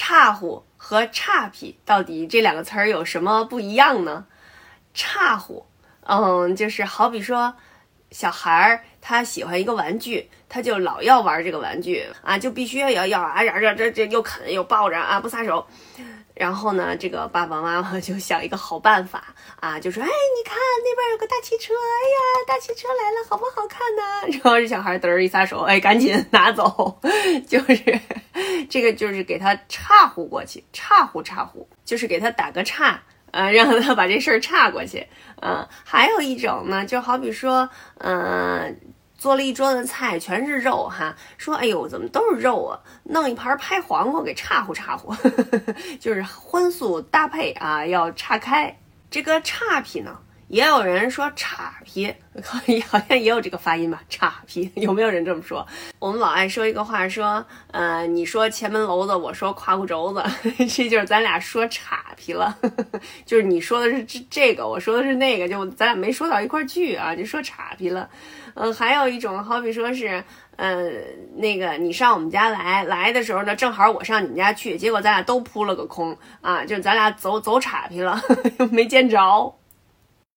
岔乎和岔劈到底这两个词儿有什么不一样呢？岔乎，嗯，就是好比说，小孩儿他喜欢一个玩具，他就老要玩这个玩具啊，就必须要要要啊，这这这又啃又抱着啊，不撒手。然后呢，这个爸爸妈妈 就想一个好办法啊，就说：“哎，你看那边有个大汽车，哎呀，大汽车来了，好不好看呢？”然后这小孩嘚儿一撒手，哎，赶紧拿走，就是这个就是给他岔呼过去，岔呼岔呼，就是给他打个岔，呃，让他把这事儿岔过去。嗯，还有一种呢，就好比说，嗯。做了一桌子菜，全是肉哈。说，哎呦，怎么都是肉啊？弄一盘拍黄瓜给岔乎岔乎，就是荤素搭配啊，要岔开。这个岔劈呢，也有人说岔劈，好像也有这个发音吧？岔劈 有没有人这么说？我们老爱说一个话，说，呃，你说前门楼子，我说胯骨轴子，这就是咱俩说岔劈了，就是你说的是这这个，我说的是那个，就咱俩没说到一块去啊，就说岔劈了。嗯，还有一种，好比说是，嗯，那个你上我们家来，来的时候呢，正好我上你们家去，结果咱俩都扑了个空啊，就咱俩走走岔劈了，没见着。